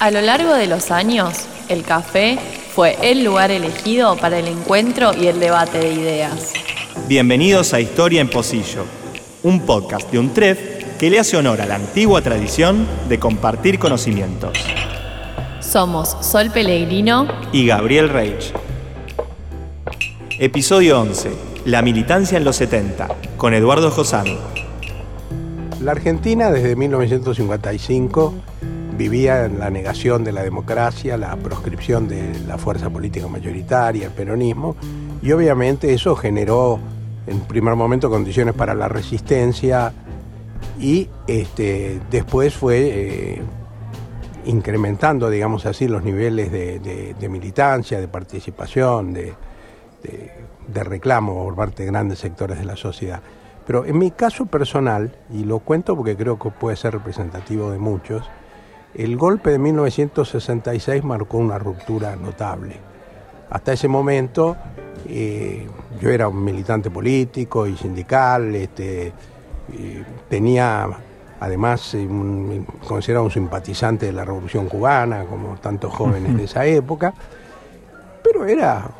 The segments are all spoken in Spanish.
A lo largo de los años, el café fue el lugar elegido para el encuentro y el debate de ideas. Bienvenidos a Historia en Pocillo, un podcast de un TREF que le hace honor a la antigua tradición de compartir conocimientos. Somos Sol Pellegrino y Gabriel Reich. Episodio 11. La militancia en los 70, con Eduardo Josami. La Argentina desde 1955 vivía en la negación de la democracia, la proscripción de la fuerza política mayoritaria, el peronismo, y obviamente eso generó en primer momento condiciones para la resistencia y este, después fue eh, incrementando, digamos así, los niveles de, militancia, de participación, de, de reclamo por parte de grandes sectores de la sociedad. Pero en mi caso personal, y lo cuento porque creo que puede ser representativo de muchos, el golpe de 1966 marcó una ruptura notable. Hasta ese momento eh, yo era un militante político y sindical, este, tenía además un, considerado un simpatizante de la revolución cubana, como tantos jóvenes de esa época, pero era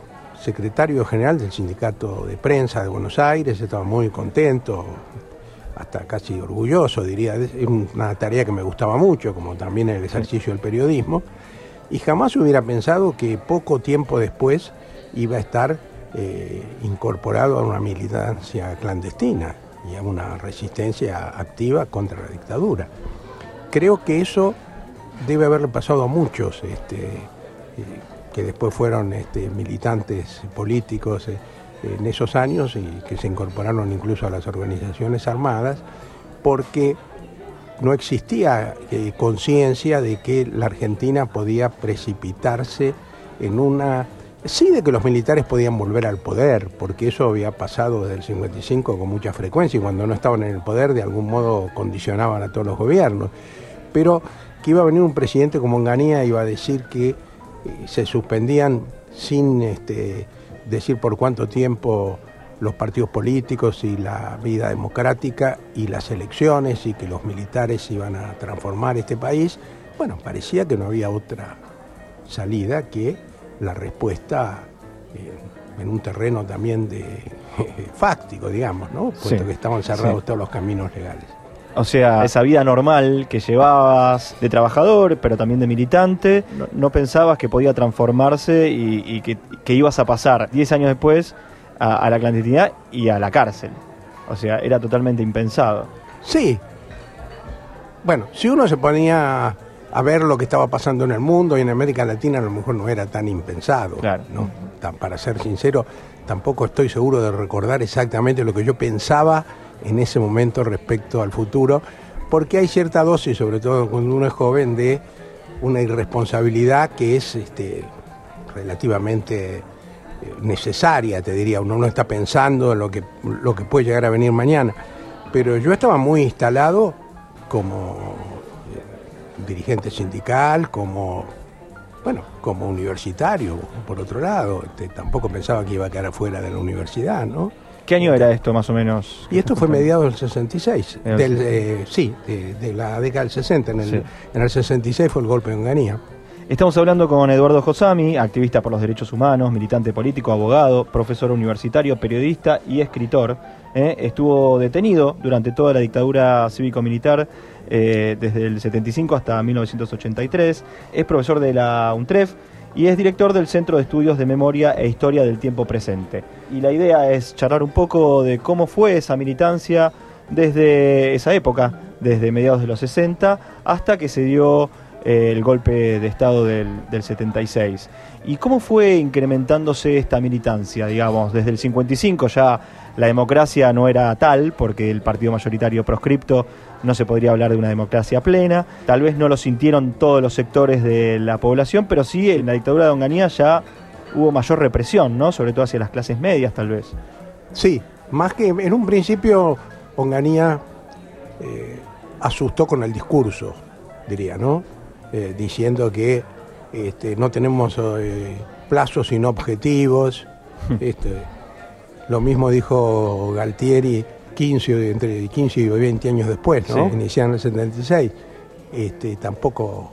secretario general del sindicato de prensa de Buenos Aires, estaba muy contento, hasta casi orgulloso, diría. Una tarea que me gustaba mucho, como también el ejercicio del periodismo. Y jamás hubiera pensado que poco tiempo después iba a estar eh, incorporado a una militancia clandestina y a una resistencia activa contra la dictadura. Creo que eso debe haberle pasado a muchos este, eh, que después fueron este, militantes políticos. Eh, en esos años y que se incorporaron incluso a las organizaciones armadas, porque no existía eh, conciencia de que la Argentina podía precipitarse en una... Sí de que los militares podían volver al poder, porque eso había pasado desde el 55 con mucha frecuencia y cuando no estaban en el poder de algún modo condicionaban a todos los gobiernos. Pero que iba a venir un presidente como Onganía iba a decir que se suspendían sin este, decir por cuánto tiempo los partidos políticos y la vida democrática y las elecciones y que los militares iban a transformar este país, bueno, parecía que no había otra salida que la respuesta eh, en un terreno también de fáctico, digamos, ¿no? Puesto que estaban cerrados todos los caminos legales. O sea, esa vida normal que llevabas de trabajador, pero también de militante, no, pensabas que podía transformarse y, que, ibas a pasar 10 años después a, la clandestinidad y a la cárcel. O sea, era totalmente impensado. Sí. Bueno, si uno se ponía a ver lo que estaba pasando en el mundo y en América Latina, a lo mejor no era tan impensado. Claro. ¿no? Para ser sincero, tampoco estoy seguro de recordar exactamente lo que yo pensaba en ese momento respecto al futuro, porque hay cierta dosis, sobre todo cuando uno es joven, de una irresponsabilidad que es este, relativamente eh, necesaria, te diría. Uno no está pensando en lo que, lo que puede llegar a venir mañana. Pero yo estaba muy instalado como eh, dirigente sindical, como bueno, como universitario, por otro lado, este, tampoco pensaba que iba a quedar afuera de la universidad, ¿no? ¿Qué año era esto más o menos? Y esto fue mediados del 66, del, eh, sí, de, la década del 60. En el, en el 66 fue el golpe de Onganía. Estamos hablando con Eduardo Josami, activista por los derechos humanos, militante político, abogado, profesor universitario, periodista y escritor. ¿eh? Estuvo detenido durante toda la dictadura cívico-militar eh, desde el 75 hasta 1983. Es profesor de la UNTREF y es director del Centro de Estudios de Memoria e Historia del Tiempo Presente. Y la idea es charlar un poco de cómo fue esa militancia desde esa época, desde mediados de los 60 hasta que se dio eh, el golpe de Estado del, del, 76. ¿Y cómo fue incrementándose esta militancia? Digamos, desde el 55 ya la democracia no era tal, porque el partido mayoritario proscripto no se podría hablar de una democracia plena. Tal vez no lo sintieron todos los sectores de la población, pero sí en la dictadura de Onganía ya hubo mayor represión, ¿no? Sobre todo hacia las clases medias, tal vez. Sí, más que en un principio Onganía eh, asustó con el discurso, diría, ¿no? Eh, diciendo que este, no tenemos eh, plazos sino objetivos. Este, lo mismo dijo Galtieri 15, entre 15 y 20 años después, ¿no? Iniciaron en el 76. Este, tampoco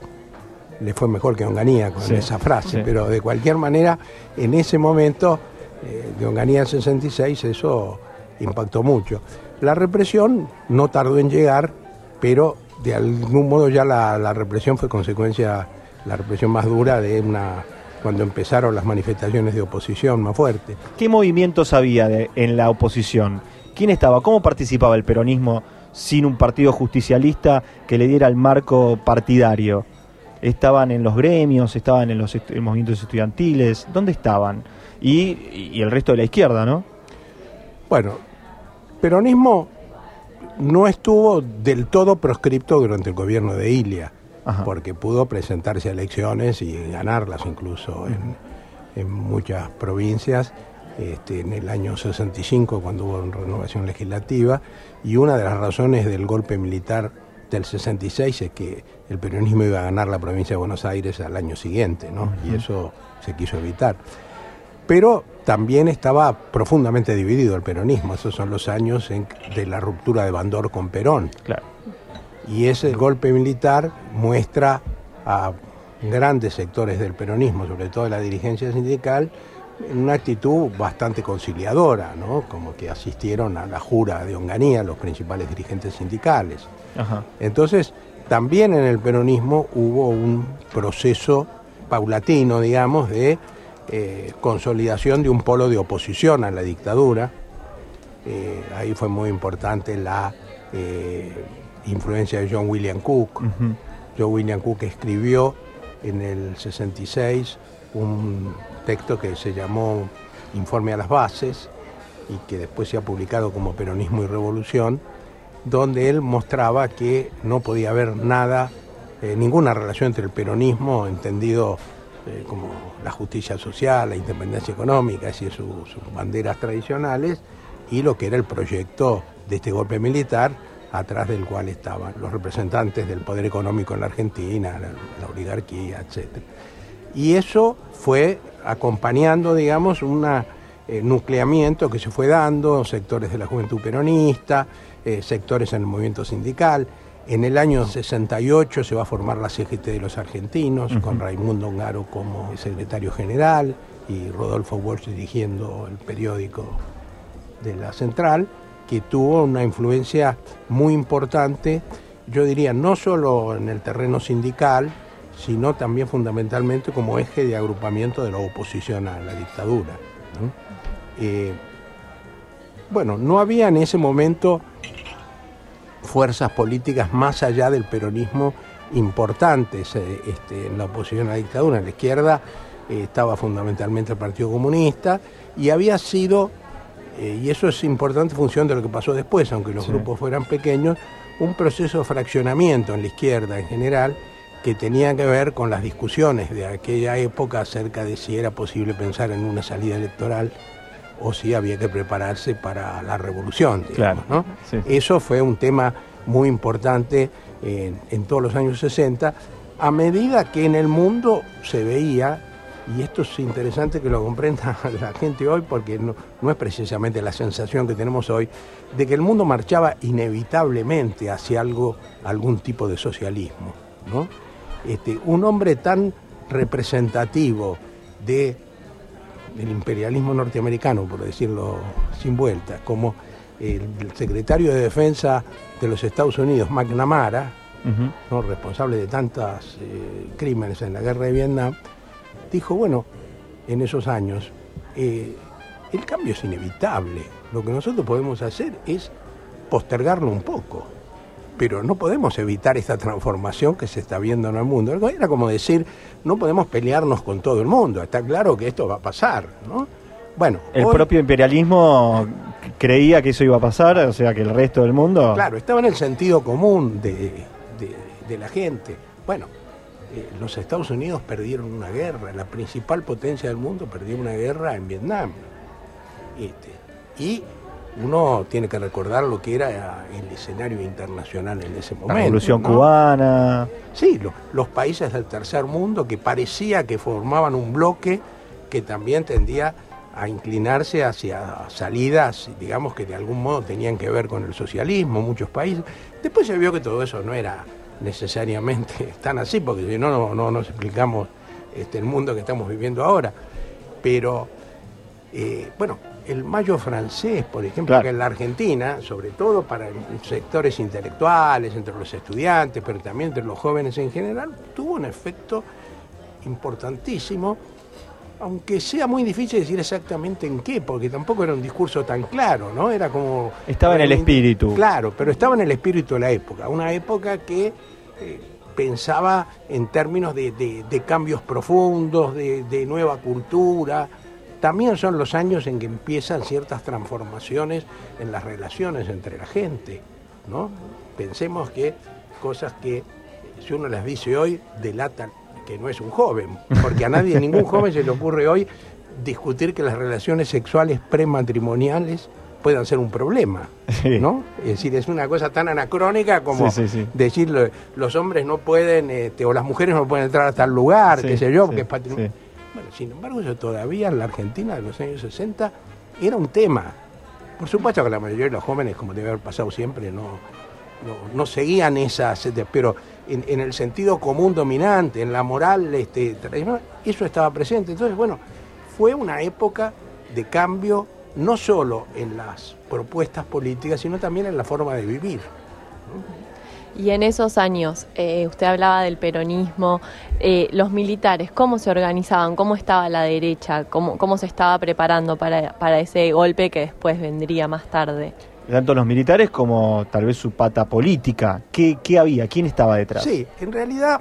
le fue mejor que Onganía con esa frase, pero de cualquier manera, en ese momento eh, de Onganía en 66, eso impactó mucho. La represión no tardó en llegar, pero de algún modo ya la, represión fue consecuencia, la represión más dura de una cuando empezaron las manifestaciones de oposición más fuertes. ¿Qué movimientos había en la oposición? ¿Quién estaba? ¿Cómo participaba el peronismo sin un partido justicialista que le diera el marco partidario? ¿Estaban en los gremios? ¿Estaban en los movimientos estudiantiles? ¿Dónde estaban? Y, y el resto de la izquierda, ¿no? Bueno, peronismo no estuvo del todo proscripto durante el gobierno de Ilia, porque pudo presentarse a elecciones y ganarlas incluso en, muchas provincias. Este, en el año 65 cuando hubo renovación legislativa y una de las razones del golpe militar del 66 es que el peronismo iba a ganar la provincia de Buenos Aires al año siguiente, ¿no? Y eso se quiso evitar. Pero también estaba profundamente dividido el peronismo. Esos son los años de la ruptura de Bandor con Perón. Y ese golpe militar muestra a grandes sectores del peronismo, sobre todo de la dirigencia sindical, en una actitud bastante conciliadora, ¿no? como que asistieron a la jura de Onganía los principales dirigentes sindicales. Entonces, también en el peronismo hubo un proceso paulatino, digamos, de eh, consolidación de un polo de oposición a la dictadura. Eh, ahí fue muy importante la eh, influencia de John William Cook. John William Cook escribió en el 66 un texto que se llamó Informe a las Bases y que después se ha publicado como Peronismo y Revolución, donde él mostraba que no podía haber nada, ninguna relación entre el peronismo, entendido eh, como la justicia social, la independencia económica, así sus, banderas tradicionales, y lo que era el proyecto de este golpe militar, atrás del cual estaban los representantes del poder económico en la Argentina, la, oligarquía, etc. Y eso fue acompañando, digamos, un eh, nucleamiento que se fue dando, sectores de la juventud peronista, eh, sectores en el movimiento sindical, en el año 68 se va a formar la CGT de los argentinos, con Raimundo Ongaro como secretario general y Rodolfo Walsh dirigiendo el periódico de la central, que tuvo una influencia muy importante, yo diría, no solo en el terreno sindical, sino también fundamentalmente como eje de agrupamiento de la oposición a la dictadura. Eh, bueno, no había en ese momento fuerzas políticas más allá del peronismo importantes eh, este, en la oposición a la dictadura. En la izquierda eh, estaba fundamentalmente el Partido Comunista y había sido, eh, y eso es importante en función de lo que pasó después, aunque los grupos fueran pequeños, un proceso de fraccionamiento en la izquierda en general que tenía que ver con las discusiones de aquella época acerca de si era posible pensar en una salida electoral o si había que prepararse para la revolución. ¿no? Eso fue un tema muy importante en, todos los años 60, a medida que en el mundo se veía, y esto es interesante que lo comprenda la gente hoy, porque no, es precisamente la sensación que tenemos hoy, de que el mundo marchaba inevitablemente hacia algo, algún tipo de socialismo. ¿no? Este, un hombre tan representativo de del imperialismo norteamericano, por decirlo sin vuelta, como el, secretario de Defensa de los Estados Unidos, McNamara, ¿no? responsable de tantos eh, crímenes en la guerra de Vietnam, dijo, bueno, en esos años, eh, el cambio es inevitable. Lo que nosotros podemos hacer es postergarlo un poco pero no podemos evitar esta transformación que se está viendo en el mundo. Era como decir, no podemos pelearnos con todo el mundo, está claro que esto va a pasar, ¿no? Bueno, el propio imperialismo creía que eso iba a pasar, o sea que el resto del mundo... Claro, estaba en el sentido común de, la gente. Bueno, eh, los Estados Unidos perdieron una guerra, la principal potencia del mundo perdió una guerra en Vietnam. Este, y uno tiene que recordar lo que era el escenario internacional en ese momento. La Revolución Cubana. Sí, los países del tercer mundo que parecía que formaban un bloque que también tendía a inclinarse hacia salidas, digamos, que de algún modo tenían que ver con el socialismo, muchos países. Después se vio que todo eso no era necesariamente tan así, porque si no, no, no nos explicamos este, el mundo que estamos viviendo ahora. Pero, eh, bueno, el mayo francés, por ejemplo, que en la Argentina, sobre todo para sectores intelectuales, entre los estudiantes, pero también entre los jóvenes en general, tuvo un efecto importantísimo, aunque sea muy difícil decir exactamente en qué, porque tampoco era un discurso tan claro, ¿no? Era como... Estaba en el espíritu. Claro, pero estaba en el espíritu de la época, una época que... Eh, pensaba en términos de, cambios profundos, de, nueva cultura. También son los años en que empiezan ciertas transformaciones en las relaciones entre la gente. ¿no? Pensemos que cosas que si uno las dice hoy delatan que no es un joven, porque a nadie, ningún joven se le ocurre hoy discutir que las relaciones sexuales prematrimoniales puedan ser un problema, ¿no? Es decir, es una cosa tan anacrónica como decir los hombres no pueden, este, o las mujeres no pueden entrar a tal lugar, qué sé yo, porque es patrimonio. Bueno, sin embargo, eso todavía en la Argentina de los años 60 era un tema. Por supuesto que la mayoría de los jóvenes, como debe haber pasado siempre, no, no, seguían esas, este, pero en, el sentido común dominante, en la moral este, eso estaba presente. Entonces, bueno, fue una época de cambio no solo en las propuestas políticas, sino también en la forma de vivir. Y en esos años, eh, usted hablaba del peronismo, eh, los militares, ¿cómo se organizaban? ¿Cómo estaba la derecha? ¿Cómo, cómo se estaba preparando para, ese golpe que después vendría más tarde? Tanto los militares como tal vez su pata política. ¿Qué, qué había? ¿Quién estaba detrás? Sí, en realidad,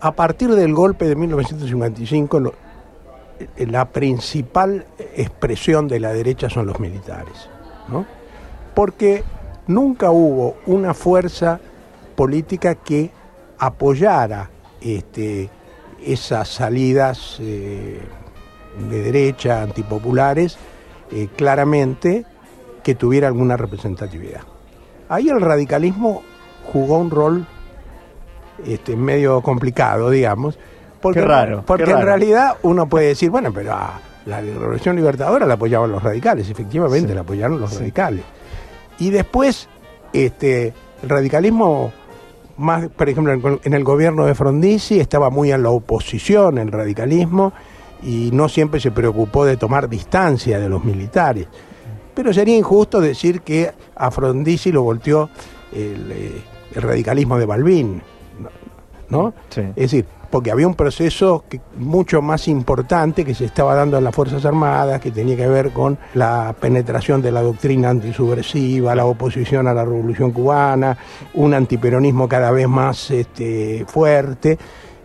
a partir del golpe de 1955, eh, la principal expresión de la derecha son los militares, ¿no? Porque nunca hubo una fuerza política que apoyara este, esas salidas eh, de derecha, antipopulares, eh, claramente que tuviera alguna representatividad. Ahí el radicalismo jugó un rol este, medio complicado, digamos, porque, raro. Porque en realidad uno puede decir, bueno, pero a la Revolución Libertadora la apoyaban los radicales, efectivamente la apoyaron los radicales. Y después, este, el radicalismo, más, por ejemplo, en el gobierno de Frondizi estaba muy en la oposición el radicalismo y no siempre se preocupó de tomar distancia de los militares. Pero sería injusto decir que a Frondizi lo volteó el, eh, el radicalismo de Balbín, ¿no? Es decir, porque había un proceso mucho más importante que se estaba dando en las Fuerzas Armadas, que tenía que ver con la penetración de la doctrina antisubversiva, la oposición a la Revolución Cubana, un antiperonismo cada vez más este, fuerte.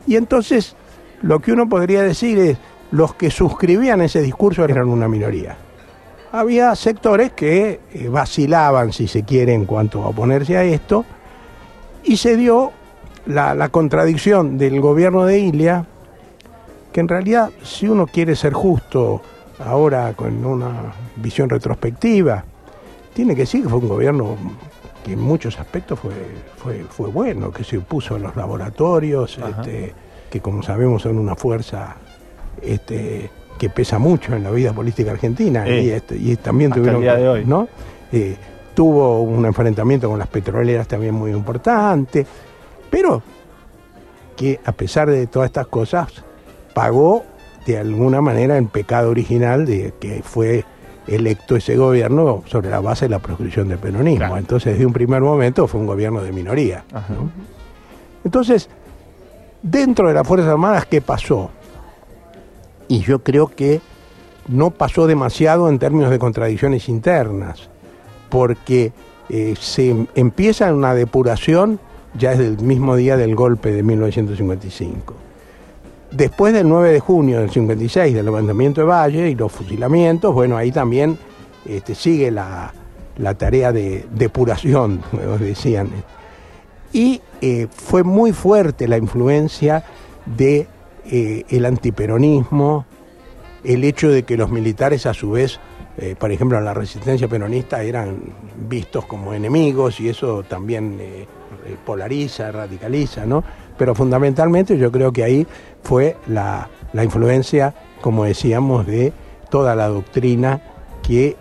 Y entonces lo que uno podría decir es, los que suscribían ese discurso eran una minoría. Había sectores que eh, vacilaban, si se quiere, en cuanto a oponerse a esto, y se dio la, contradicción del gobierno de Ilia, que en realidad, si uno quiere ser justo ahora con una visión retrospectiva, tiene que decir que fue un gobierno que en muchos aspectos fue, fue, fue bueno, que se opuso a los laboratorios, este, que como sabemos son una fuerza este, que pesa mucho en la vida política argentina y, este, y, también tuvieron de hoy. ¿no? Eh, tuvo un enfrentamiento con las petroleras también muy importante pero que a pesar de todas estas cosas, pagó de alguna manera el pecado original de que fue electo ese gobierno sobre la base de la proscripción del peronismo. Entonces, desde un primer momento fue un gobierno de minoría. Entonces, dentro de las Fuerzas Armadas, ¿qué pasó? Y yo creo que no pasó demasiado en términos de contradicciones internas, porque eh, se empieza una depuración ya es el mismo día del golpe de 1955. Después del 9 de junio del 56, del levantamiento de Valle y los fusilamientos, bueno, ahí también este, sigue la, tarea de depuración, como decían. Y eh, fue muy fuerte la influencia de eh, el antiperonismo, el hecho de que los militares a su vez, eh, por ejemplo, en la resistencia peronista eran vistos como enemigos y eso también eh, polariza, radicaliza, ¿no? Pero fundamentalmente yo creo que ahí fue la, influencia, como decíamos, de toda la doctrina que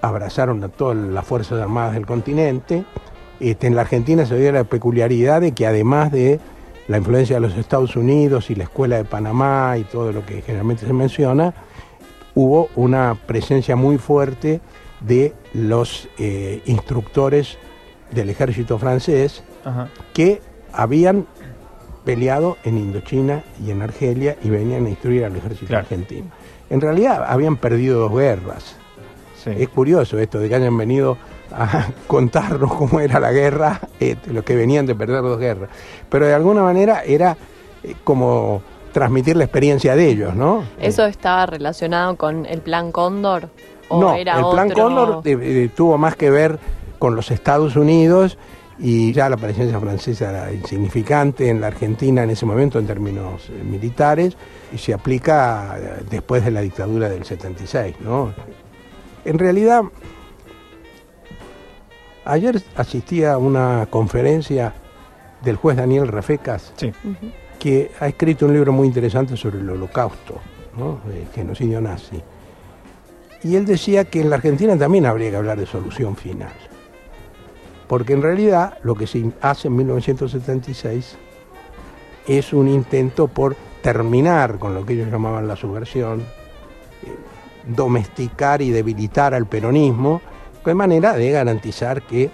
abrazaron a todas las Fuerzas Armadas del continente. Este, en la Argentina se dio la peculiaridad de que además de la influencia de los Estados Unidos y la Escuela de Panamá y todo lo que generalmente se menciona, hubo una presencia muy fuerte de los eh, instructores del ejército francés que habían peleado en Indochina y en Argelia y venían a instruir al ejército argentino. En realidad habían perdido dos guerras. Es curioso esto de que hayan venido a contarnos cómo era la guerra, este, los que venían de perder dos guerras. Pero de alguna manera era eh, como transmitir la experiencia de ellos, ¿no? ¿Eso estaba relacionado con el Plan Cóndor? ¿o no, el Plan Cóndor eh, eh, tuvo más que ver con los Estados Unidos y ya la presencia francesa era insignificante en la Argentina en ese momento en términos militares y se aplica después de la dictadura del 76, ¿no? En realidad, ayer asistí a una conferencia del juez Daniel Rafecas, que ha escrito un libro muy interesante sobre el holocausto, el genocidio nazi. Y él decía que en la Argentina también habría que hablar de solución final. Porque en realidad lo que se hace en 1976 es un intento por terminar con lo que ellos llamaban la subversión, domesticar y debilitar al peronismo, de manera de garantizar que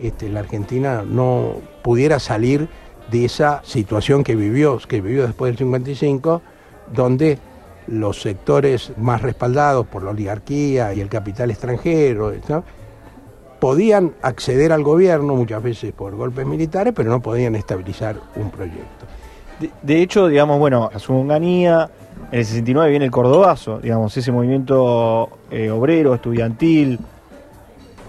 este, la Argentina no pudiera salir de esa situación que vivió, que vivió después del 55, donde los sectores más respaldados por la oligarquía y el capital extranjero podían acceder al gobierno muchas veces por golpes militares, pero no podían estabilizar un proyecto. De, hecho, digamos, bueno, a su en el 69 viene el Cordobazo, digamos, ese movimiento eh, obrero, estudiantil,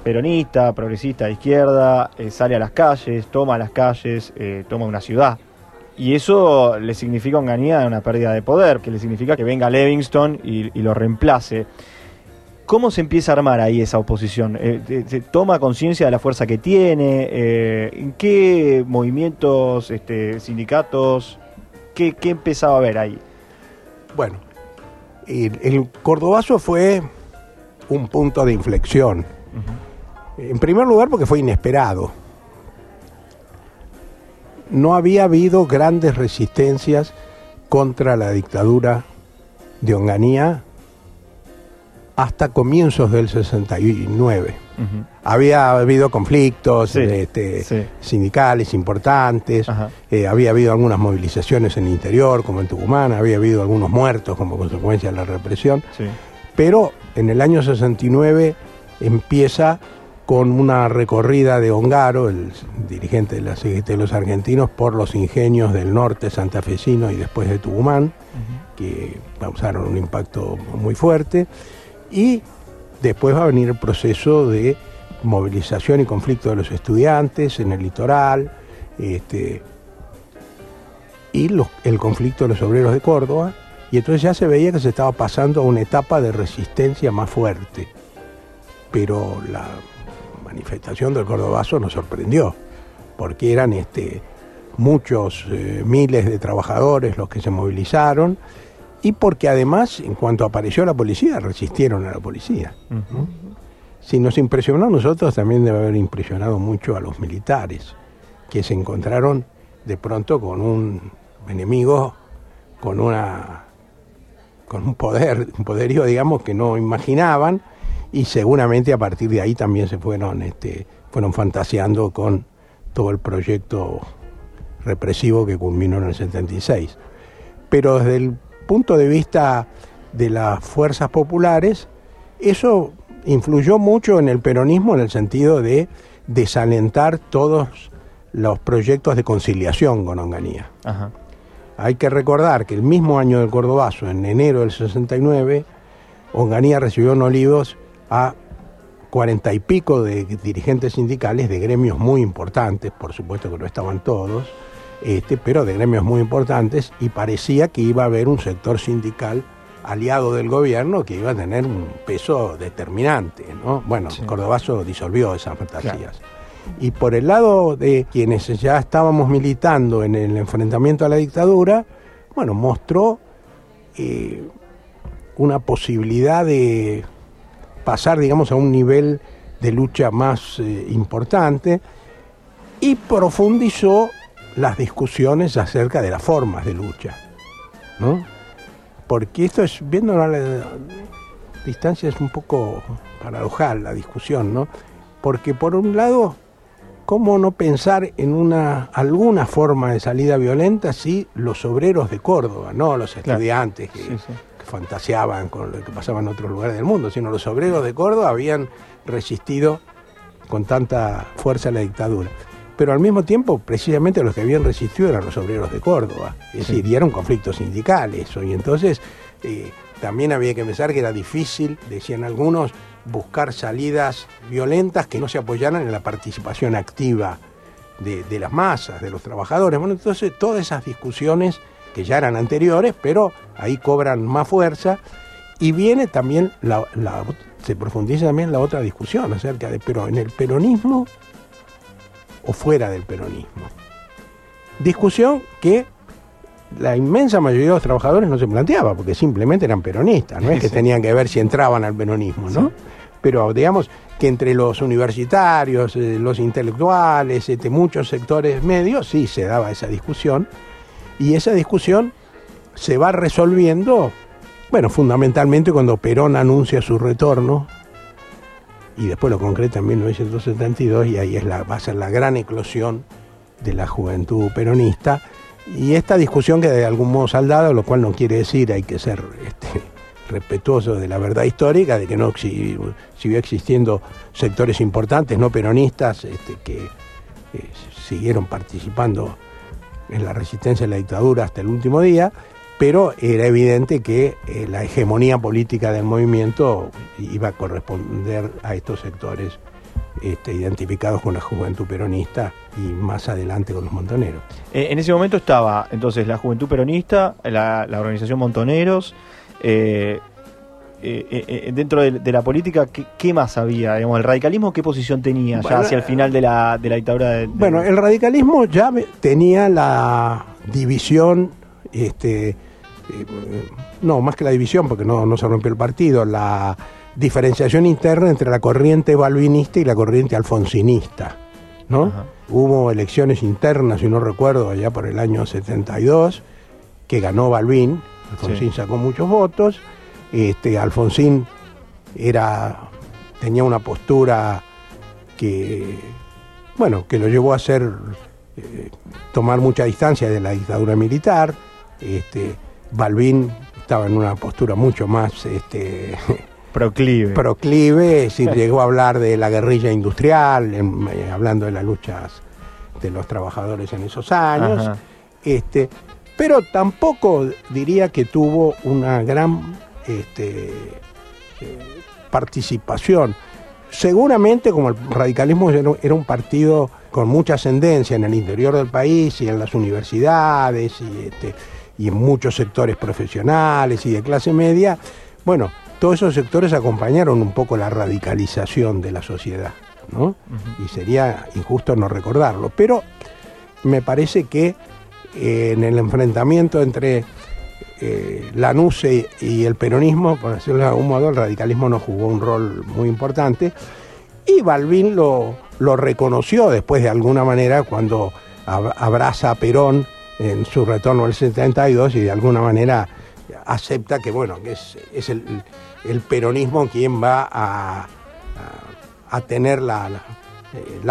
peronista, progresista de izquierda, eh, sale a las calles, toma las calles, eh, toma una ciudad. Y eso le significa a Onganía una pérdida de poder, que le significa que venga Livingston y, lo reemplace. ¿Cómo se empieza a armar ahí esa oposición? ¿Se toma conciencia de la fuerza que tiene? ¿En qué movimientos, este, sindicatos, qué, qué empezaba a ver ahí? Bueno, el, Cordobazo fue un punto de inflexión. En primer lugar porque fue inesperado. No había habido grandes resistencias contra la dictadura de Onganía hasta comienzos del 69. Había habido conflictos este, sindicales importantes, eh, había habido algunas movilizaciones en el interior, como en Tucumán, había habido algunos muertos como consecuencia de la represión, pero en el año 69 empieza con una recorrida de Ongaro, el dirigente de la CGT de los argentinos, por los ingenios del norte santafesino y después de Tucumán, que causaron un impacto muy fuerte. Y después va a venir el proceso de movilización y conflicto de los estudiantes en el litoral, este, y el conflicto de los obreros de Córdoba, y entonces ya se veía que se estaba pasando a una etapa de resistencia más fuerte. Pero la manifestación del Cordobazo nos sorprendió, porque eran este, muchos eh, miles de trabajadores los que se movilizaron, y porque además, en cuanto apareció la policía, resistieron a la policía. Si nos impresionó a nosotros, también debe haber impresionado mucho a los militares, que se encontraron de pronto con un enemigo, con una con un poder, un poderío, digamos, que no imaginaban, y seguramente a partir de ahí también se fueron, este, fueron fantaseando con todo el proyecto represivo que culminó en el 76. Pero desde el punto de vista de las fuerzas populares, eso influyó mucho en el peronismo en el sentido de desalentar todos los proyectos de conciliación con Onganía. Hay que recordar que el mismo año del Cordobazo, en enero del 69, Onganía recibió en Olivos a cuarenta y pico de dirigentes sindicales de gremios muy importantes, por supuesto que no estaban todos, este, pero de gremios muy importantes, y parecía que iba a haber un sector sindical aliado del gobierno que iba a tener un peso determinante. ¿no? Bueno, Cordobazo disolvió esas fantasías. Y por el lado de quienes ya estábamos militando en el enfrentamiento a la dictadura, bueno, mostró eh, una posibilidad de pasar, digamos, a un nivel de lucha más eh, importante y profundizó las discusiones acerca de las formas de lucha, ¿no? Porque esto es, viendo a la distancia, es un poco paradojal la discusión, ¿no? Porque por un lado, ¿cómo no pensar en una alguna forma de salida violenta si los obreros de Córdoba, no los estudiantes que, fantaseaban con lo que pasaba en otros lugares del mundo, sino los obreros de Córdoba habían resistido con tanta fuerza a la dictadura? pero al mismo tiempo, precisamente los que habían resistido eran los obreros de Córdoba. Es decir, y era un conflicto sindical eso. Y entonces eh, también había que pensar que era difícil, decían algunos, buscar salidas violentas que no se apoyaran en la participación activa de, las masas, de los trabajadores. Bueno, entonces todas esas discusiones que ya eran anteriores, pero ahí cobran más fuerza. Y viene también, la, se profundiza también la otra discusión acerca de, pero en el peronismo o fuera del peronismo. Discusión que la inmensa mayoría de los trabajadores no se planteaba, porque simplemente eran peronistas, no es que tenían que ver si entraban al peronismo, ¿no? Pero digamos que entre los universitarios, eh, los intelectuales, este, muchos sectores medios, sí se daba esa discusión, y esa discusión se va resolviendo, bueno, fundamentalmente cuando Perón anuncia su retorno y después lo concreta en 1972 y ahí es la, va a ser la gran eclosión de la juventud peronista. Y esta discusión queda de algún modo saldada, lo cual no quiere decir hay que ser este, respetuoso de la verdad histórica, de que no siguió existiendo sectores importantes no peronistas este, que eh, siguieron participando en la resistencia a la dictadura hasta el último día, pero era evidente que eh, la hegemonía política del movimiento iba a corresponder a estos sectores este, identificados con la juventud peronista y más adelante con los montoneros. Eh, en ese momento estaba entonces la juventud peronista, la, organización Montoneros. Eh, dentro de, la política, ¿qué, más había? Digamos, ¿El radicalismo qué posición tenía ya hacia el final de la, de la dictadura? De, Bueno, el radicalismo ya tenía la división este, eh, no, más que la división, porque no, no se rompió el partido, la diferenciación interna entre la corriente balvinista y la corriente alfonsinista. ¿no? Hubo elecciones internas, si no recuerdo, allá por el año 72, que ganó Balvin, Alfonsín sacó muchos votos, este, Alfonsín era, tenía una postura que, bueno, que lo llevó a hacer, eh, tomar mucha distancia de la dictadura militar, este, Balbín estaba en una postura mucho más este, proclive. proclive, es decir, llegó a hablar de la guerrilla industrial, eh, hablando de las luchas de los trabajadores en esos años. Este, pero tampoco diría que tuvo una gran este, eh, participación. Seguramente, como el radicalismo era un partido con mucha ascendencia en el interior del país y en las universidades y este, y en muchos sectores profesionales y de clase media, bueno, todos esos sectores acompañaron un poco la radicalización de la sociedad, ¿no? Y sería injusto no recordarlo. Pero me parece que eh, en el enfrentamiento entre eh, la NUCE y el peronismo, por decirlo de algún modo, el radicalismo no jugó un rol muy importante. Y Balbín lo, lo reconoció después de alguna manera cuando abraza a Perón en su retorno al 72 y de alguna manera acepta que bueno que es, el, peronismo quien va a, a, tener la,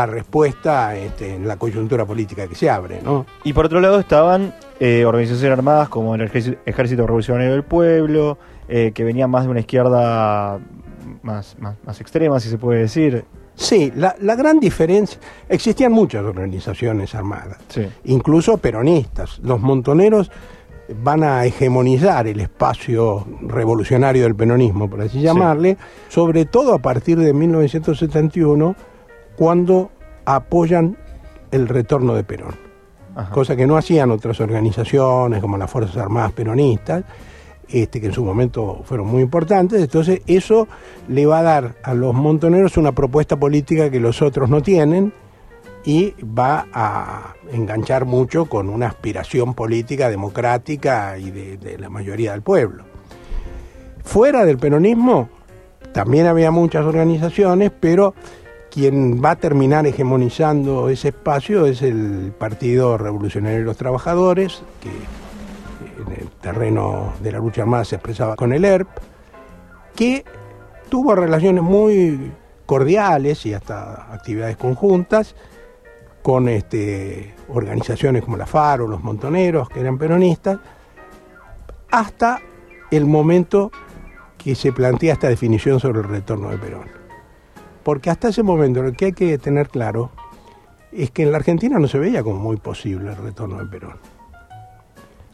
respuesta este, en la coyuntura política que se abre. ¿no? Y por otro lado estaban eh, organizaciones armadas como el Ejército, Revolucionario del Pueblo, eh, que venían más de una izquierda más, más, más extrema, si se puede decir. Sí, la, gran diferencia, existían muchas organizaciones armadas, incluso peronistas. Los montoneros van a hegemonizar el espacio revolucionario del peronismo, por así llamarle, sobre todo a partir de 1971, cuando apoyan el retorno de Perón, cosa que no hacían otras organizaciones como las Fuerzas Armadas Peronistas, este, que en su momento fueron muy importantes. Entonces eso le va a dar a los montoneros una propuesta política que los otros no tienen y va a enganchar mucho con una aspiración política democrática y de, la mayoría del pueblo. Fuera del peronismo también había muchas organizaciones, pero quien va a terminar hegemonizando ese espacio es el Partido Revolucionario de los Trabajadores, que en el terreno de la lucha armada se expresaba con el ERP, que tuvo relaciones muy cordiales y hasta actividades conjuntas con este, organizaciones como la FARO, los Montoneros, que eran peronistas, hasta el momento que se plantea esta definición sobre el retorno de Perón. Porque hasta ese momento lo que hay que tener claro es que en la Argentina no se veía como muy posible el retorno de Perón.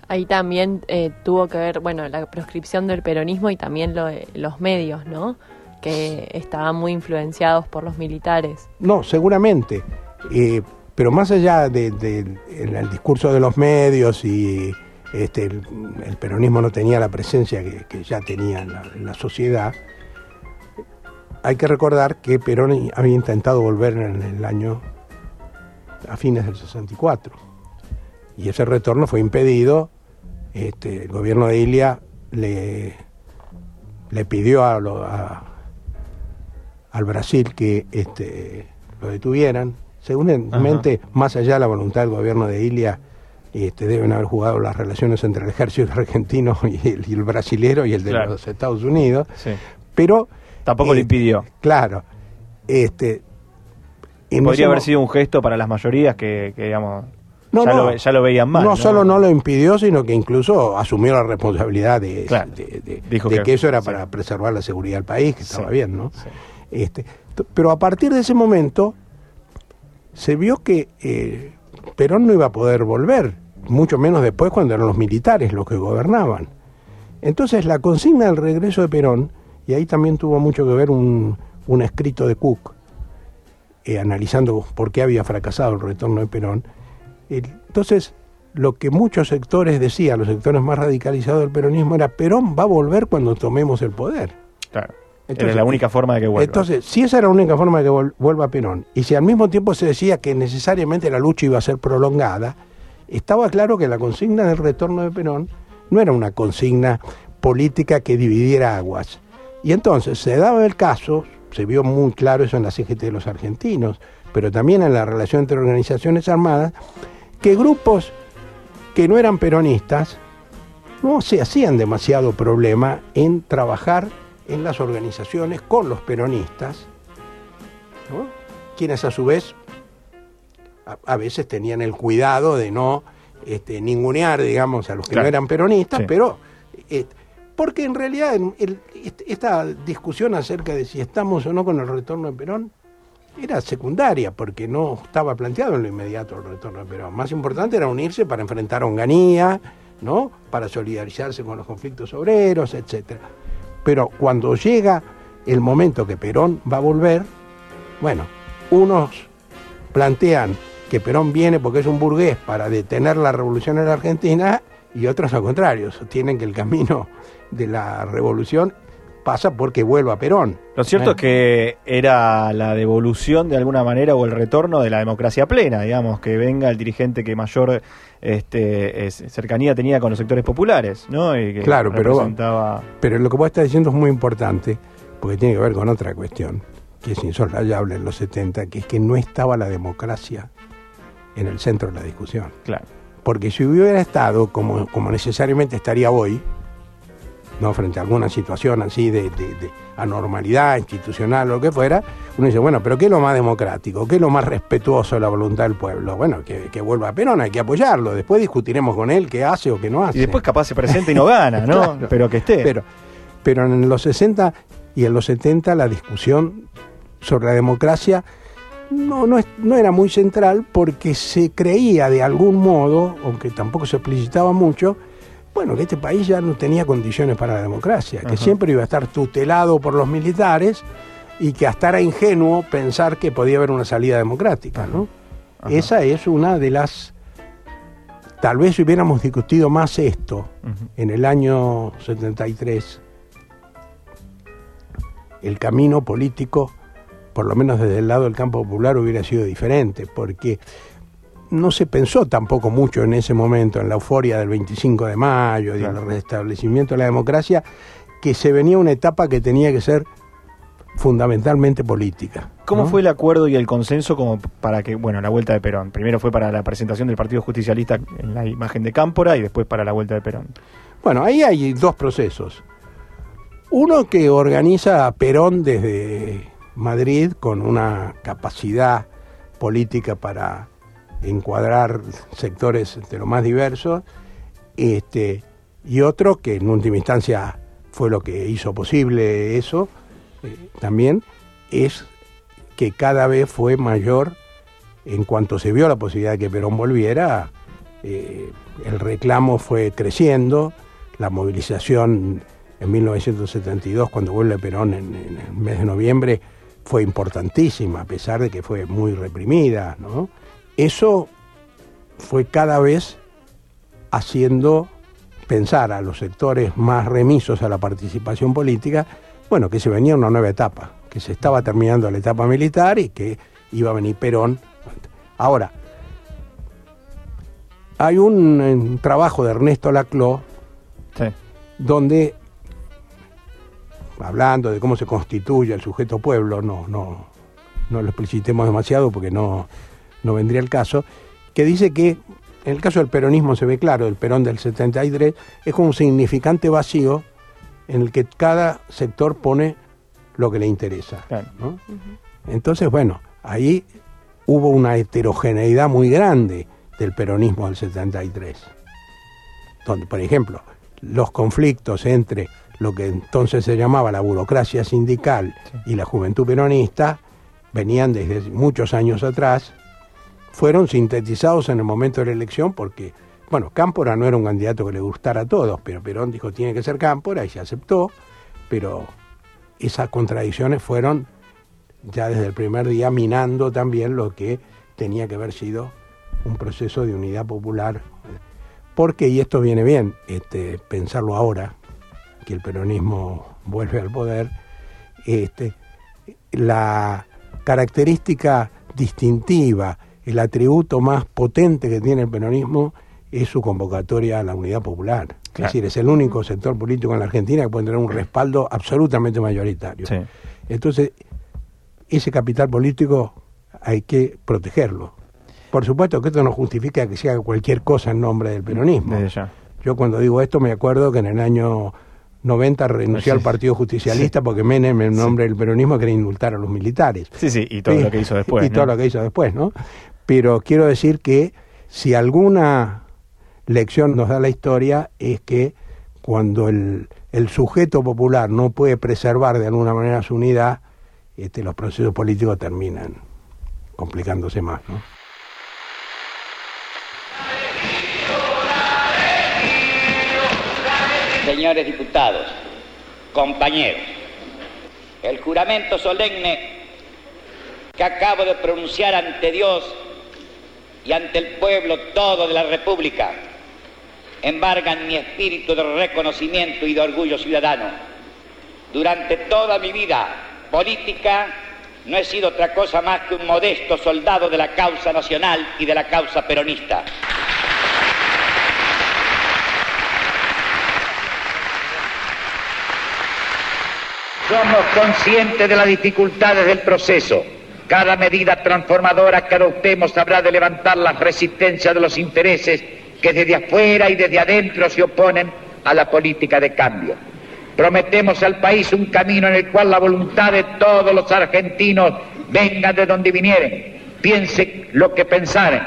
Ahí también eh, tuvo que ver, bueno, la proscripción del peronismo y también lo los medios, ¿no? Que estaban muy influenciados por los militares. No, seguramente. Eh, pero más allá del de, el discurso de los medios y este, el, peronismo no tenía la presencia que, ya tenía en la, sociedad, hay que recordar que Perón había intentado volver en el año a fines del 64 y ese retorno fue impedido. Este, el gobierno de Ilia le, le pidió a, al Brasil que este, lo detuvieran Seguramente, más allá de la voluntad del gobierno de Ilia, este, deben haber jugado las relaciones entre el ejército argentino y el, y el brasilero y el de los Estados Unidos. Pero. Tampoco este, impidió. Claro. Este, Podría haber sido un gesto para las mayorías que, digamos. ya, lo, veían mal. No, solo no lo impidió, sino que incluso asumió la responsabilidad de, de, que, eso era para preservar la seguridad del país, que estaba bien, ¿no? Este, pero a partir de ese momento, se vio que eh, Perón no iba a poder volver, mucho menos después cuando eran los militares los que gobernaban. Entonces la consigna del regreso de Perón, y ahí también tuvo mucho que ver un, escrito de Cook, eh, analizando por qué había fracasado el retorno de Perón, entonces lo que muchos sectores decían, los sectores más radicalizados del peronismo, era Perón va a volver cuando tomemos el poder. Claro. Entonces, era la única forma de que vuelva. Entonces, si esa era la única forma de que vuelva Perón, y si al mismo tiempo se decía que necesariamente la lucha iba a ser prolongada, estaba claro que la consigna del retorno de Perón no era una consigna política que dividiera aguas. Y entonces se daba el caso, se vio muy claro eso en la CGT de los argentinos, pero también en la relación entre organizaciones armadas, que grupos que no eran peronistas no se hacían demasiado problema en trabajar en las organizaciones con los peronistas, quienes a su vez a, veces tenían el cuidado de no este, ningunear, digamos, a los que no eran peronistas, pero eh, porque en realidad esta discusión acerca de si estamos o no con el retorno de Perón era secundaria, porque no estaba planteado en lo inmediato el retorno de Perón. Más importante era unirse para enfrentar a Onganía, ¿no? para solidarizarse con los conflictos obreros, etcétera. Pero cuando llega el momento que Perón va a volver, bueno, unos plantean que Perón viene porque es un burgués para detener la revolución en la Argentina y otros al contrario, sostienen que el camino de la revolución pasa porque vuelva Perón. Lo cierto es que era la devolución de alguna manera o el retorno de la democracia plena, digamos, que venga el dirigente que mayor este, cercanía tenía con los sectores populares, ¿no? claro, pero, pero lo que vos estás diciendo es muy importante, porque tiene que ver con otra cuestión, que es insoslayable en los 70, que es que no estaba la democracia en el centro de la discusión. Claro. Porque si hubiera estado, como, como necesariamente estaría hoy, ¿no? frente a alguna situación así de, anormalidad institucional o lo que fuera, uno dice, bueno, pero ¿qué es lo más democrático? ¿Qué es lo más respetuoso de la voluntad del pueblo? Bueno, que, vuelva a Perón, hay que apoyarlo, después discutiremos con él qué hace o qué no hace. Y después capaz se presenta y no gana, ¿no? pero que esté. Pero, pero en los 60 y en los 70 la discusión sobre la democracia no, no, no, era muy central porque se creía de algún modo, aunque tampoco se explicitaba mucho, bueno, que este país ya no tenía condiciones para la democracia, que siempre iba a estar tutelado por los militares y que hasta era ingenuo pensar que podía haber una salida democrática, ¿no? Esa es una de las... Tal vez hubiéramos discutido más esto en el año 73, el camino político, por lo menos desde el lado del campo popular, hubiera sido diferente, porque no se pensó tampoco mucho en ese momento, en la euforia del 25 de mayo y el restablecimiento de la democracia, que se venía una etapa que tenía que ser fundamentalmente política. ¿Cómo fue el acuerdo y el consenso como para que, bueno, la vuelta de Perón? Primero fue para la presentación del Partido Justicialista en la imagen de Cámpora y después para la vuelta de Perón. Bueno, ahí hay dos procesos. Uno que organiza a Perón desde Madrid con una capacidad política para encuadrar sectores de lo más diversos, este, y otro que en última instancia fue lo que hizo posible eso, eh, también, es que cada vez fue mayor, en cuanto se vio la posibilidad de que Perón volviera, eh, el reclamo fue creciendo, la movilización en 1972, cuando vuelve Perón en, en, el mes de noviembre, fue importantísima, a pesar de que fue muy reprimida. ¿no? Eso fue cada vez haciendo pensar a los sectores más remisos a la participación política, bueno, que se venía una nueva etapa, que se estaba terminando la etapa militar y que iba a venir Perón. Ahora, hay un, un trabajo de Ernesto Laclau sí. donde, hablando de cómo se constituye el sujeto pueblo, no, no, no lo explicitemos demasiado porque no, no vendría el caso, que dice que en el caso del peronismo se ve claro, el Perón del 73 es como un significante vacío en el que cada sector pone lo que le interesa. Claro. ¿no? Uh -huh. Entonces, bueno, ahí hubo una heterogeneidad muy grande del peronismo del 73. Donde, por ejemplo, los conflictos entre lo que entonces se llamaba la burocracia sindical sí. y la juventud peronista venían desde muchos años atrás, fueron sintetizados en el momento de la elección porque, bueno, Cámpora no era un candidato que le gustara a todos, pero Perón dijo tiene que ser Cámpora y se aceptó, pero esas contradicciones fueron ya desde el primer día minando también lo que tenía que haber sido un proceso de unidad popular. Porque, y esto viene bien, este, pensarlo ahora, que el peronismo vuelve al poder, este, la característica distintiva, el atributo más potente que tiene el peronismo es su convocatoria a la unidad popular. Claro. Es decir, es el único sector político en la Argentina que puede tener un respaldo absolutamente mayoritario. Sí. Entonces, ese capital político hay que protegerlo. Por supuesto que esto no justifica que se haga cualquier cosa en nombre del peronismo. Yo cuando digo esto me acuerdo que en el año 90 renunció sí. al Partido Justicialista porque Menem, en nombre sí. del peronismo, quería indultar a los militares. Sí, sí, y todo lo que hizo después. Y ¿no? todo lo que hizo después, ¿no? Pero quiero decir que si alguna lección nos da la historia es que cuando el, el sujeto popular no puede preservar de alguna manera su unidad, este, los procesos políticos terminan complicándose más, ¿no? Señores diputados, compañeros, el juramento solemne que acabo de pronunciar ante Dios y ante el pueblo todo de la República embargan mi espíritu de reconocimiento y de orgullo ciudadano. Durante toda mi vida política no he sido otra cosa más que un modesto soldado de la causa nacional y de la causa peronista. Somos conscientes de las dificultades del proceso. Cada medida transformadora que adoptemos habrá de levantar las resistencias de los intereses que desde afuera y desde adentro se oponen a la política de cambio. Prometemos al país un camino en el cual la voluntad de todos los argentinos venga de donde vinieren, piensen lo que pensaren,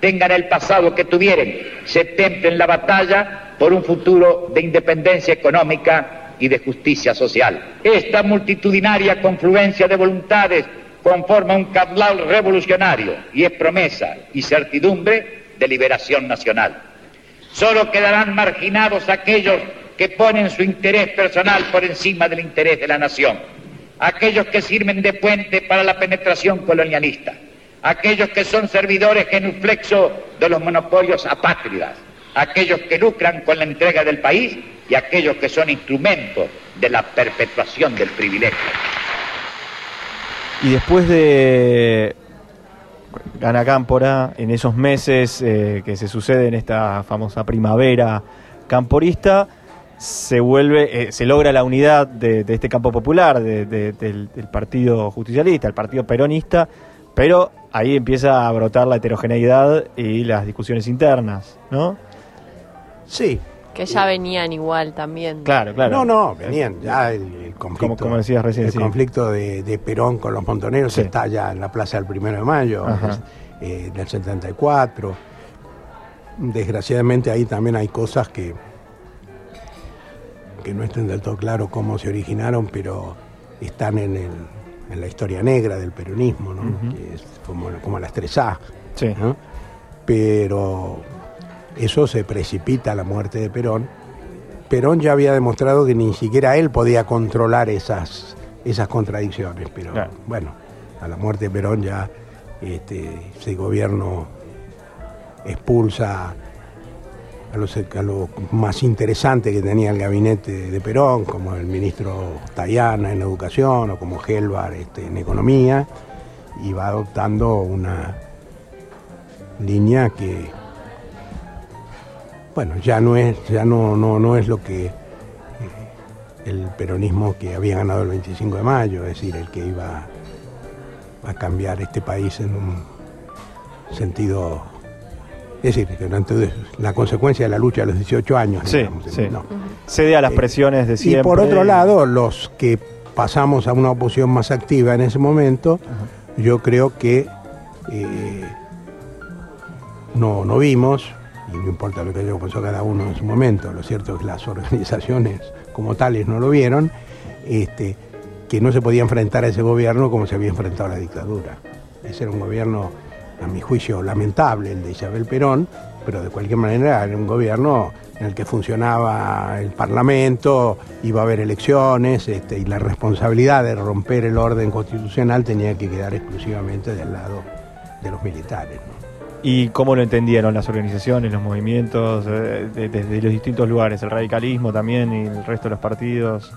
tengan el pasado que tuvieren, se templen la batalla por un futuro de independencia económica y de justicia social. Esta multitudinaria confluencia de voluntades conforma un caudal revolucionario y es promesa y certidumbre de liberación nacional. Solo quedarán marginados aquellos que ponen su interés personal por encima del interés de la nación, aquellos que sirven de puente para la penetración colonialista, aquellos que son servidores genuflexos de los monopolios apátridas, aquellos que lucran con la entrega del país y aquellos que son instrumentos de la perpetuación del privilegio. Y después de Gana Cámpora, en esos meses eh, que se sucede en esta famosa primavera camporista, se vuelve, eh, se logra la unidad de, este campo popular, del, del, Partido Justicialista, el Partido Peronista, pero ahí empieza a brotar la heterogeneidad y las discusiones internas, ¿no? Sí, que ya venían igual también. Claro, claro. No, no, venían ya el, conflicto. Como, decías recién, el conflicto de, Perón con los montoneros está ya en la plaza del primero de mayo eh, del 74. Desgraciadamente ahí también hay cosas que, que no estén del todo claro cómo se originaron, pero están en, el, en la historia negra del peronismo, ¿no? que es como, como las 3A. Sí. Pero eso se precipita a la muerte de Perón. Perón ya había demostrado que ni siquiera él podía controlar esas, esas contradicciones, pero bueno, a la muerte de Perón ya este, ese gobierno expulsa a los, lo más interesante que tenía el gabinete de Perón, como el ministro Tayana en educación o como Gelbar este, en economía, y va adoptando una línea que bueno, ya no es, ya no, no, no es lo que eh, el peronismo que había ganado el 25 de mayo, es decir, el que iba a cambiar este país en un sentido es decir, que la consecuencia de la lucha de los 18 años. Sí, sí. Cede a las eh, presiones de siempre. Y por otro lado, los que pasamos a una oposición más activa en ese momento, yo creo que eh, no, no vimos, no importa lo que haya pensado cada uno en su momento, lo cierto es que las organizaciones como tales no lo vieron, este, que no se podía enfrentar a ese gobierno como se había enfrentado a la dictadura. Ese era un gobierno, a mi juicio, lamentable, el de Isabel Perón, pero de cualquier manera era un gobierno en el que funcionaba el Parlamento, iba a haber elecciones este, y la responsabilidad de romper el orden constitucional tenía que quedar exclusivamente del lado de los militares. ¿Y cómo lo entendieron las organizaciones, los movimientos, eh, desde los distintos lugares? El radicalismo también y el resto de los partidos,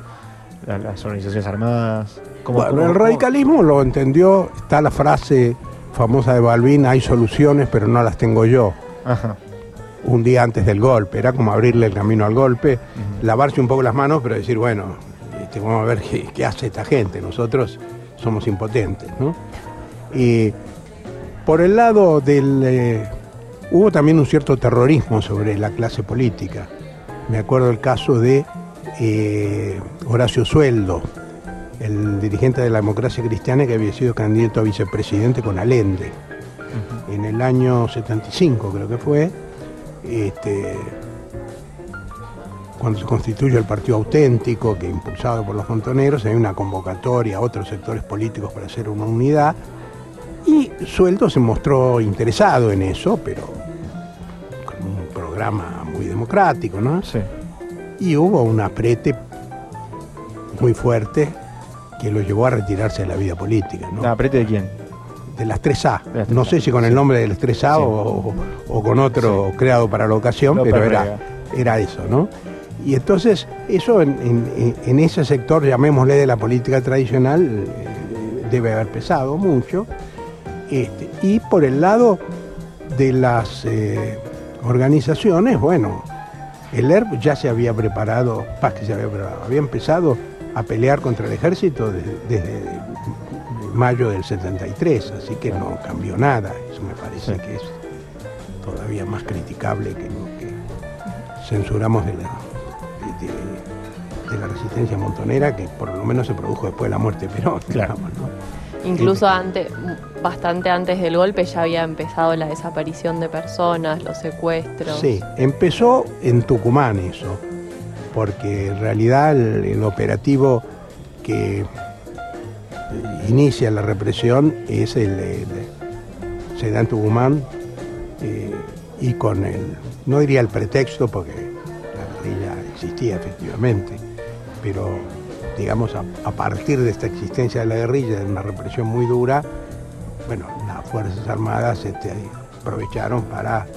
las organizaciones armadas. bueno, el radicalismo lo entendió, está la frase famosa de Balvin, hay soluciones pero no las tengo yo. Un día antes del golpe, era como abrirle el camino al golpe, lavarse un poco las manos, pero decir, bueno, este, vamos a ver qué, qué, hace esta gente, nosotros somos impotentes, ¿no? Y por el lado del... Eh, hubo también un cierto terrorismo sobre la clase política. Me acuerdo el caso de eh, Horacio Sueldo, el dirigente de la democracia cristiana que había sido candidato a vicepresidente con Allende. En el año 75 creo que fue, este, cuando se constituye el Partido Auténtico, que impulsado por los montoneros, hay una convocatoria a otros sectores políticos para hacer una unidad, y Sueldo se mostró interesado en eso, pero con un programa muy democrático, ¿no? Sí. Y hubo un aprete muy fuerte que lo llevó a retirarse de la vida política, ¿no? aprete de quién? De las 3A. no sé si con el nombre de las 3A o, con otro creado para la ocasión, pero era, era eso, ¿no? Y entonces, eso en, ese sector, llamémosle de la política tradicional, eh, debe haber pesado mucho. Este, y por el lado de las eh, organizaciones, bueno, el ERP ya se había preparado, que se había había empezado a pelear contra el ejército desde, mayo del 73, así que no cambió nada. Eso me parece que es todavía más criticable que lo que censuramos de la, de, la resistencia montonera, que por lo menos se produjo después de la muerte de Perón, Incluso antes, bastante antes del golpe ya había empezado la desaparición de personas, los secuestros. Sí, empezó en Tucumán eso, porque en realidad el, operativo que inicia la represión es el, se da en Tucumán eh, y con el, no diría el pretexto porque la guerrilla existía efectivamente, pero digamos, a, partir de esta existencia de la guerrilla, de una represión muy dura, bueno, las Fuerzas Armadas este, aprovecharon para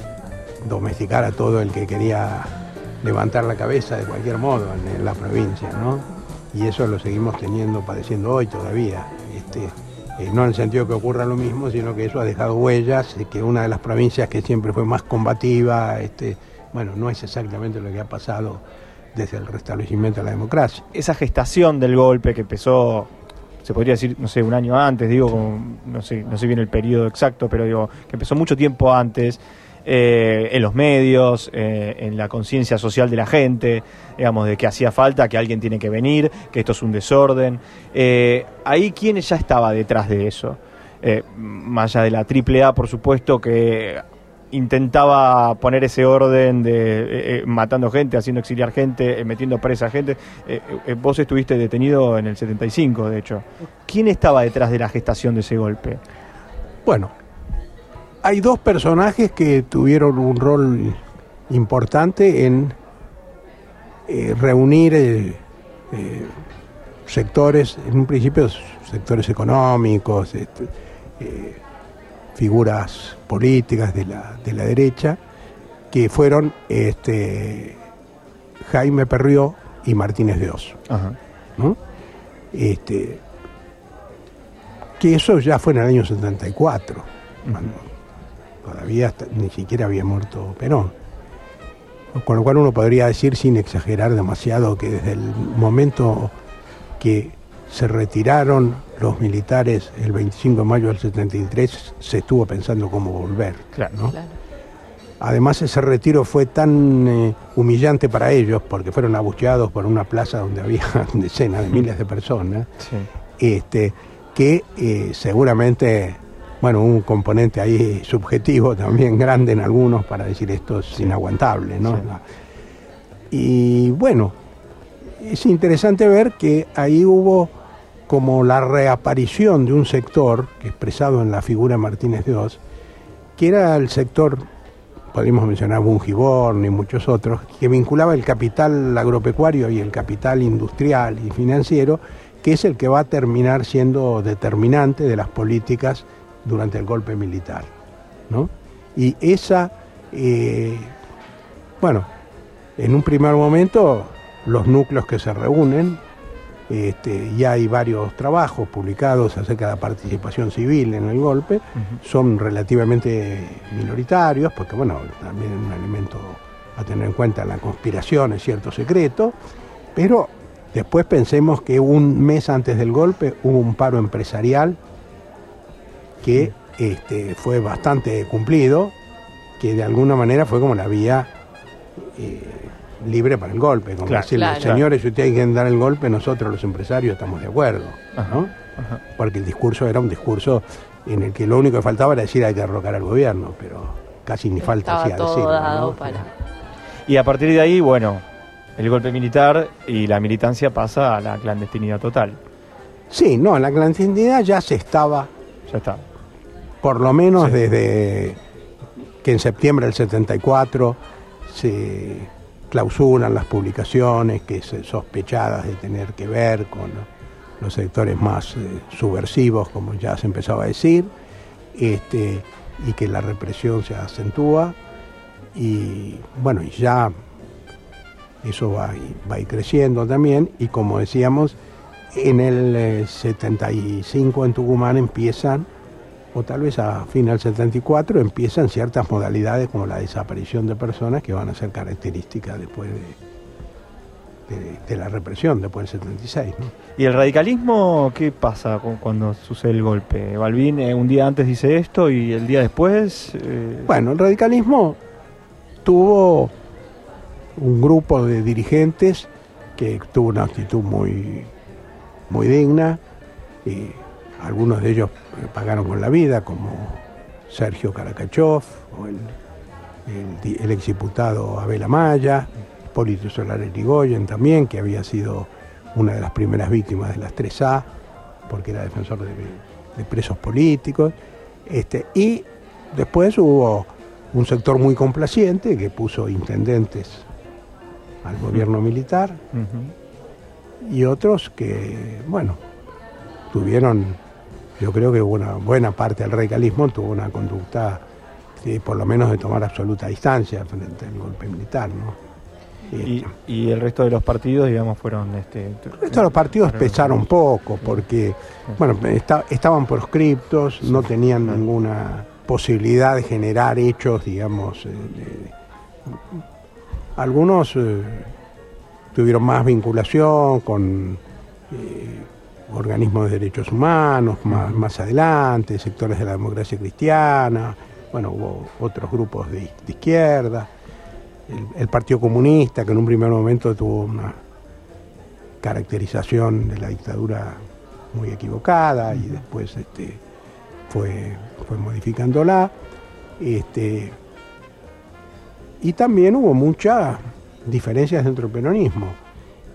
domesticar a todo el que quería levantar la cabeza de cualquier modo en, la provincia, ¿no? Y eso lo seguimos teniendo, padeciendo hoy todavía. Este, eh, no en el sentido que ocurra lo mismo, sino que eso ha dejado huellas, que una de las provincias que siempre fue más combativa, este, bueno, no es exactamente lo que ha pasado desde el restablecimiento de la democracia. Esa gestación del golpe que empezó, se podría decir, no sé, un año antes, digo, no sé, no sé bien el periodo exacto, pero digo, que empezó mucho tiempo antes, eh, en los medios, eh, en la conciencia social de la gente, digamos, de que hacía falta, que alguien tiene que venir, que esto es un desorden. Eh, ahí, ¿quién ya estaba detrás de eso? más allá de la AAA, por supuesto, que intentaba poner ese orden de matando gente, haciendo exiliar gente, metiendo presa gente. vos estuviste detenido en el 75, de hecho. ¿Quién estaba detrás de la gestación de ese golpe? Bueno, hay dos personajes que tuvieron un rol importante en eh, reunir eh, eh, sectores, en un principio sectores económicos, este, figuras políticas de la, de la, derecha, que fueron este, Jaime Perrió y Martínez de Oso. Este, que eso ya fue en el año 74, todavía ni siquiera había muerto Perón. Con lo cual uno podría decir, sin exagerar demasiado, que desde el momento que se retiraron los militares el 25 de mayo del 73, se estuvo pensando cómo volver. Además ese retiro fue tan eh, humillante para ellos, porque fueron abucheados por una plaza donde había decenas de miles de personas, este, que eh, seguramente bueno, un componente ahí subjetivo también grande en algunos para decir esto es inaguantable, ¿no? Y bueno, es interesante ver que ahí hubo como la reaparición de un sector expresado en la figura Martínez de Oz, que era el sector, podríamos mencionar Bungiborn y muchos otros, que vinculaba el capital agropecuario y el capital industrial y financiero, que es el que va a terminar siendo determinante de las políticas durante el golpe militar. ¿no? Y esa, eh, bueno, en un primer momento los núcleos que se reúnen, este, ya hay varios trabajos publicados acerca de la participación civil en el golpe, son relativamente minoritarios, porque bueno, también es un elemento a tener en cuenta la conspiración, es cierto secreto, pero después pensemos que un mes antes del golpe hubo un paro empresarial que este, fue bastante cumplido, que de alguna manera fue como la vía eh, libre para el golpe, como decirle, señores, si ustedes quieren dar el golpe, nosotros los empresarios estamos de acuerdo, porque el discurso era un discurso en el que lo único que faltaba era decir hay que derrocar al gobierno, pero casi ni falta hacía decirlo. Y a partir de ahí, bueno, el golpe militar y la militancia pasa a la clandestinidad total. Sí, no, la clandestinidad ya se estaba ya está. por lo menos desde que en septiembre del 74 se clausuran las publicaciones que sospechadas de tener que ver con los sectores más eh, subversivos, como ya se empezaba a decir, este, y que la represión se acentúa. Y bueno, y ya eso va, va a ir creciendo también, y como decíamos, en el 75 eh, en Tucumán empiezan o tal vez a final del 74 empiezan ciertas modalidades como la desaparición de personas que van a ser características después de, la represión, después del 76. ¿Y el radicalismo qué pasa cuando sucede el golpe? Balvin eh, un día antes dice esto y el día después... Eh, bueno, el radicalismo tuvo un grupo de dirigentes que tuvo una actitud muy, muy digna. Y algunos de ellos pagaron con la vida, como Sergio Karakachov, o el, el, exdiputado Abel Amaya, Polito Solares Rigoyen también, que había sido una de las primeras víctimas de las 3A, porque era defensor de, presos políticos. Este, y después hubo un sector muy complaciente que puso intendentes al gobierno militar y otros que, bueno, tuvieron yo creo que una buena parte del radicalismo tuvo una conducta, por lo menos de tomar absoluta distancia frente al golpe militar, ¿no? Y, el resto de los partidos, digamos, fueron... Este, el resto de los partidos pesaron poco, porque, bueno, estaban proscriptos, no tenían ninguna posibilidad de generar hechos, digamos, eh, algunos... Eh, tuvieron más vinculación con eh, organismos de derechos humanos más, más adelante, sectores de la democracia cristiana, bueno, hubo otros grupos de, izquierda, el, Partido Comunista, que en un primer momento tuvo una caracterización de la dictadura muy equivocada y después este, fue, fue modificándola. Este, y también hubo muchas diferencias dentro del peronismo.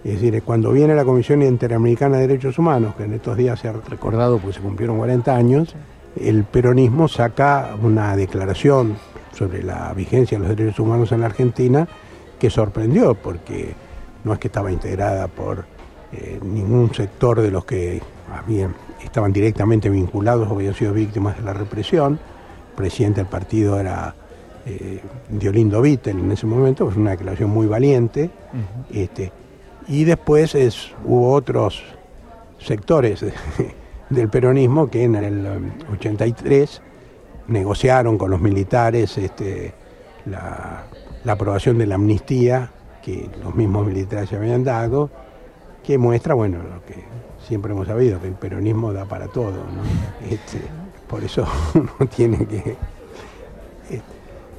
Es decir, cuando viene la Comisión Interamericana de Derechos Humanos, que en estos días se ha recordado porque se cumplieron 40 años, el peronismo saca una declaración sobre la vigencia de los derechos humanos en la Argentina que sorprendió porque no es que estaba integrada por eh, ningún sector de los que habían, estaban directamente vinculados o habían sido víctimas de la represión. El presidente del partido era eh, Diolindo Vittel en ese momento, fue una declaración muy valiente. este, y después es, hubo otros sectores del peronismo que en el 83 um, negociaron con los militares este, la, aprobación de la amnistía que los mismos militares se habían dado, que muestra, bueno, lo que siempre hemos sabido, que el peronismo da para todo. Este, por eso uno tiene que...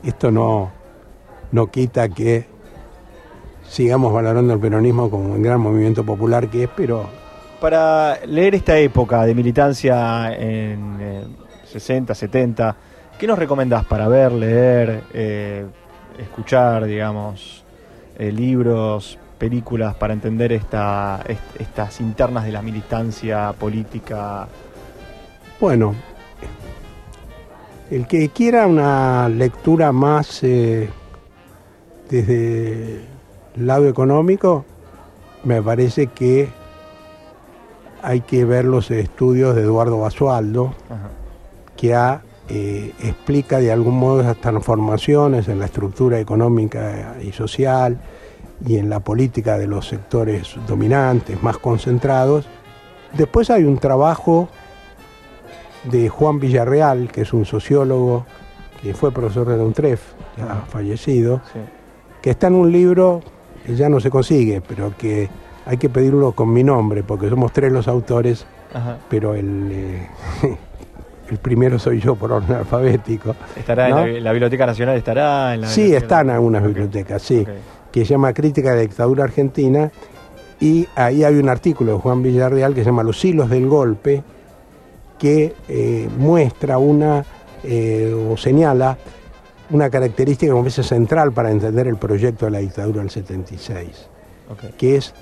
Esto no, no quita que sigamos valorando el peronismo como un gran movimiento popular que es, pero para leer esta época de militancia en 60, eh, 70, ¿qué nos recomendás para ver, leer, eh, escuchar, digamos, eh, libros, películas para entender esta, estas internas de la militancia política? Bueno, el que quiera una lectura más desde el lado económico, me parece que hay que ver los estudios de Eduardo Basualdo, que eh, explica de algún modo esas transformaciones en la estructura económica y social y en la política de los sectores dominantes, más concentrados. Después hay un trabajo de Juan Villarreal, que es un sociólogo que fue profesor de la UNTREF, ya ha fallecido, que está en un libro que ya no se consigue, pero que hay que pedirlo con mi nombre, porque somos tres los autores, pero el, eh, el primero soy yo por orden alfabético. ¿Estará en la, Biblioteca Nacional? ¿Estará en la Sí, está en algunas bibliotecas, sí, que se llama Crítica de la Dictadura Argentina, y ahí hay un artículo de Juan Villarreal que se llama Los hilos del golpe, que eh, muestra una, eh, o señala una característica como veces central para entender el proyecto de la dictadura del 76, que es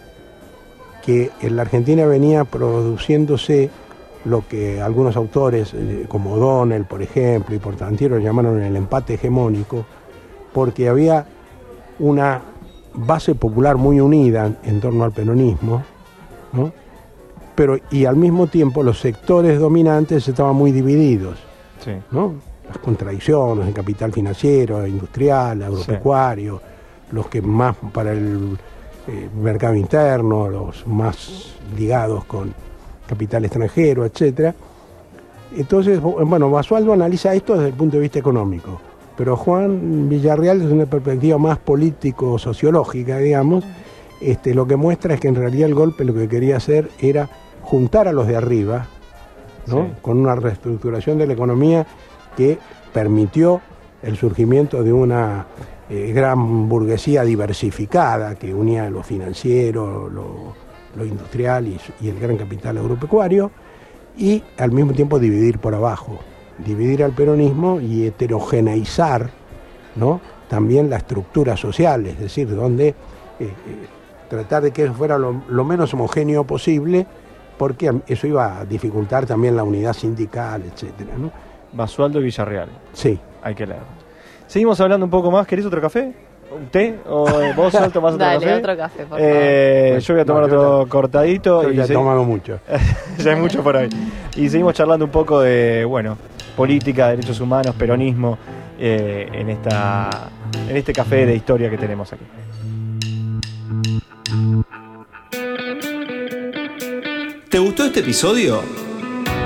que en la Argentina venía produciéndose lo que algunos autores, eh, como Donnell, por ejemplo, y Portantiero, llamaron el empate hegemónico, porque había una base popular muy unida en torno al peronismo, pero y al mismo tiempo los sectores dominantes estaban muy divididos. Las contradicciones, el capital financiero, industrial, agropecuario, los que más para el eh, mercado interno, los más ligados con capital extranjero, etc. Entonces, bueno, Basualdo analiza esto desde el punto de vista económico, pero Juan Villarreal desde una perspectiva más político-sociológica, digamos, este, lo que muestra es que en realidad el golpe lo que quería hacer era juntar a los de arriba, con una reestructuración de la economía que permitió el surgimiento de una eh, gran burguesía diversificada que unía lo financiero, lo, industrial y, el gran capital agropecuario, y al mismo tiempo dividir por abajo, dividir al peronismo y heterogeneizar ¿no? también la estructura social, es decir, donde eh, eh, tratar de que fuera lo, menos homogéneo posible, porque eso iba a dificultar también la unidad sindical, etc. ¿no? Basualdo Villarreal. Sí. Hay que leerlo. Seguimos hablando un poco más. ¿Querés otro café? ¿Un té? ¿O vos tomás otro Dale, café? otro café, por eh, favor. Yo voy a tomar otro cortadito. Yo ya he tomado mucho. ya hay mucho por ahí. Y seguimos charlando un poco de, bueno, política, derechos humanos, peronismo, eh, en, esta, en este café de historia que tenemos aquí. ¿Te gustó este episodio?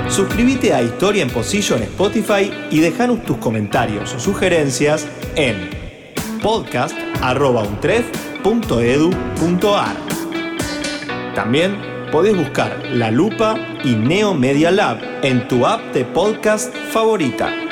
Suscríbete a Historia en Pocillo en Spotify y dejanos tus comentarios o sugerencias en podcast.untref.com.ar. neo.edu.ar. También podés buscar La Lupa y Neo Media Lab en tu app de podcast favorita.